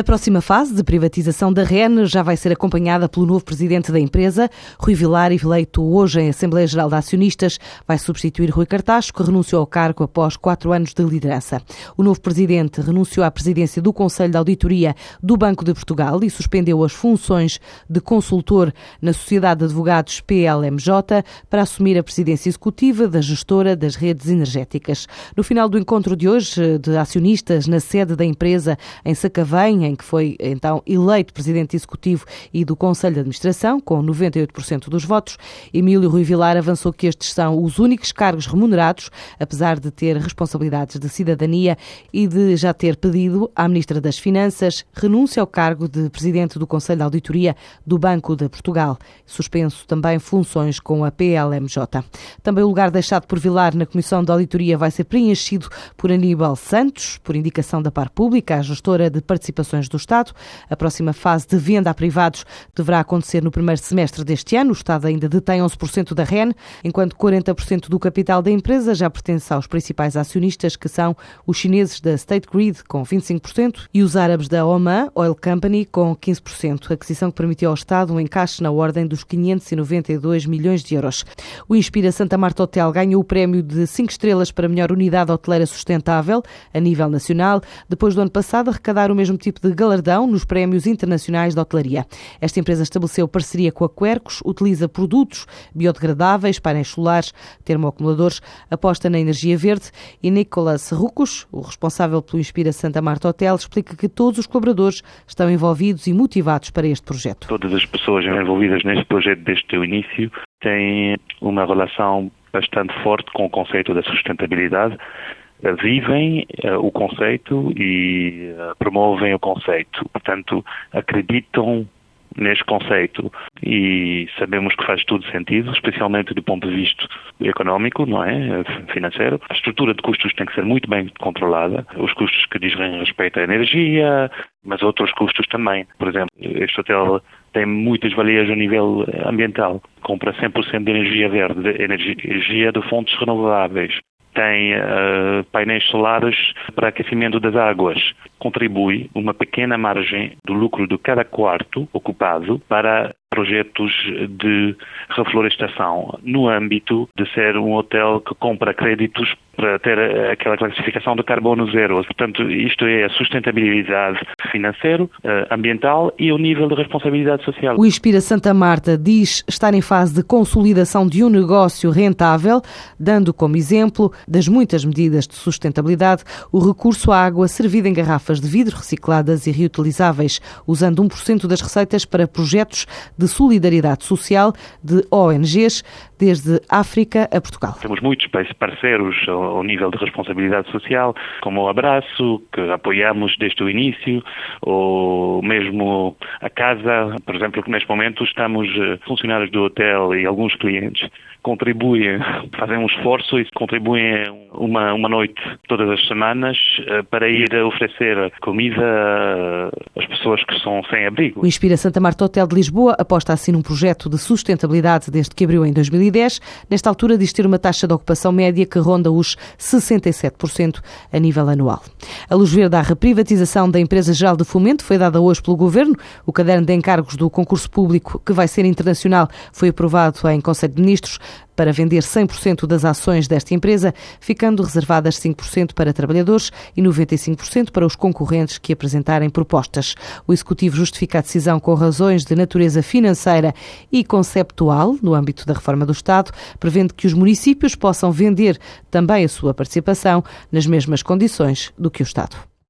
A próxima fase de privatização da REN já vai ser acompanhada pelo novo presidente da empresa, Rui Vilar, eleito hoje em Assembleia Geral de Acionistas, vai substituir Rui Cartacho, que renunciou ao cargo após quatro anos de liderança. O novo presidente renunciou à presidência do Conselho de Auditoria do Banco de Portugal e suspendeu as funções de consultor na Sociedade de Advogados PLMJ para assumir a presidência executiva da gestora das redes energéticas. No final do encontro de hoje de acionistas na sede da empresa em Sacavém, em que foi então eleito presidente executivo e do Conselho de Administração, com 98% dos votos, Emílio Rui Vilar avançou que estes são os únicos cargos remunerados, apesar de ter responsabilidades de cidadania e de já ter pedido à Ministra das Finanças renúncia ao cargo de presidente do Conselho de Auditoria do Banco de Portugal. Suspenso também funções com a PLMJ. Também o lugar deixado por Vilar na Comissão de Auditoria vai ser preenchido por Aníbal Santos, por indicação da Par Pública, a gestora de do Estado. A próxima fase de venda a privados deverá acontecer no primeiro semestre deste ano. O Estado ainda detém 11% da REN, enquanto 40% do capital da empresa já pertence aos principais acionistas, que são os chineses da State Grid, com 25%, e os árabes da Oman Oil Company, com 15%. Aquisição que permitiu ao Estado um encaixe na ordem dos 592 milhões de euros. O Inspira Santa Marta Hotel ganhou o prémio de 5 estrelas para melhor unidade hoteleira sustentável a nível nacional, depois do ano passado arrecadar o mesmo tipo de galardão nos prémios internacionais de hotelaria. Esta empresa estabeleceu parceria com a Quercos, utiliza produtos biodegradáveis, painéis solares, termoacumuladores, aposta na energia verde e Nicolas Rucos, o responsável pelo Inspira Santa Marta Hotel, explica que todos os colaboradores estão envolvidos e motivados para este projeto. Todas as pessoas envolvidas neste projeto desde o início têm uma relação bastante forte com o conceito da sustentabilidade vivem uh, o conceito e uh, promovem o conceito. Portanto, acreditam neste conceito e sabemos que faz tudo sentido, especialmente do ponto de vista económico, não é? Financeiro. A estrutura de custos tem que ser muito bem controlada. Os custos que dizem respeito à energia, mas outros custos também. Por exemplo, este hotel tem muitas valias a nível ambiental. Compra 100% de energia verde, de energia de fontes renováveis tem uh, painéis solares para aquecimento das águas. Contribui uma pequena margem do lucro de cada quarto ocupado para projetos de reflorestação no âmbito de ser um hotel que compra créditos para ter aquela classificação de carbono zero. Portanto, isto é a sustentabilidade financeira, eh, ambiental e o nível de responsabilidade social. O Inspira Santa Marta diz estar em fase de consolidação de um negócio rentável, dando como exemplo das muitas medidas de sustentabilidade o recurso à água servida em garrafas de vidro recicladas e reutilizáveis, usando 1% das receitas para projetos de solidariedade social de ONGs, desde África a Portugal. Temos muitos parceiros ao nível de responsabilidade social, como o Abraço, que apoiamos desde o início, ou mesmo a Casa, por exemplo, que neste momento estamos eh, funcionários do hotel e alguns clientes contribuem, fazem um esforço e contribuem uma, uma noite todas as semanas eh, para ir oferecer comida às pessoas que são sem abrigo. O Inspira Santa Marta Hotel de Lisboa aposta assim num projeto de sustentabilidade desde que abriu em 2010. Nesta altura diz ter uma taxa de ocupação média que ronda os 67% a nível anual. A luz verde à reprivatização da Empresa Geral de Fomento foi dada hoje pelo Governo. O caderno de encargos do concurso público, que vai ser internacional, foi aprovado em Conselho de Ministros para vender 100% das ações desta empresa, ficando reservadas 5% para trabalhadores e 95% para os concorrentes que apresentarem propostas. O Executivo justifica a decisão com razões de natureza financeira e conceptual no âmbito da reforma do Estado, prevendo que os municípios possam vender também a sua participação nas mesmas condições do que o Estado.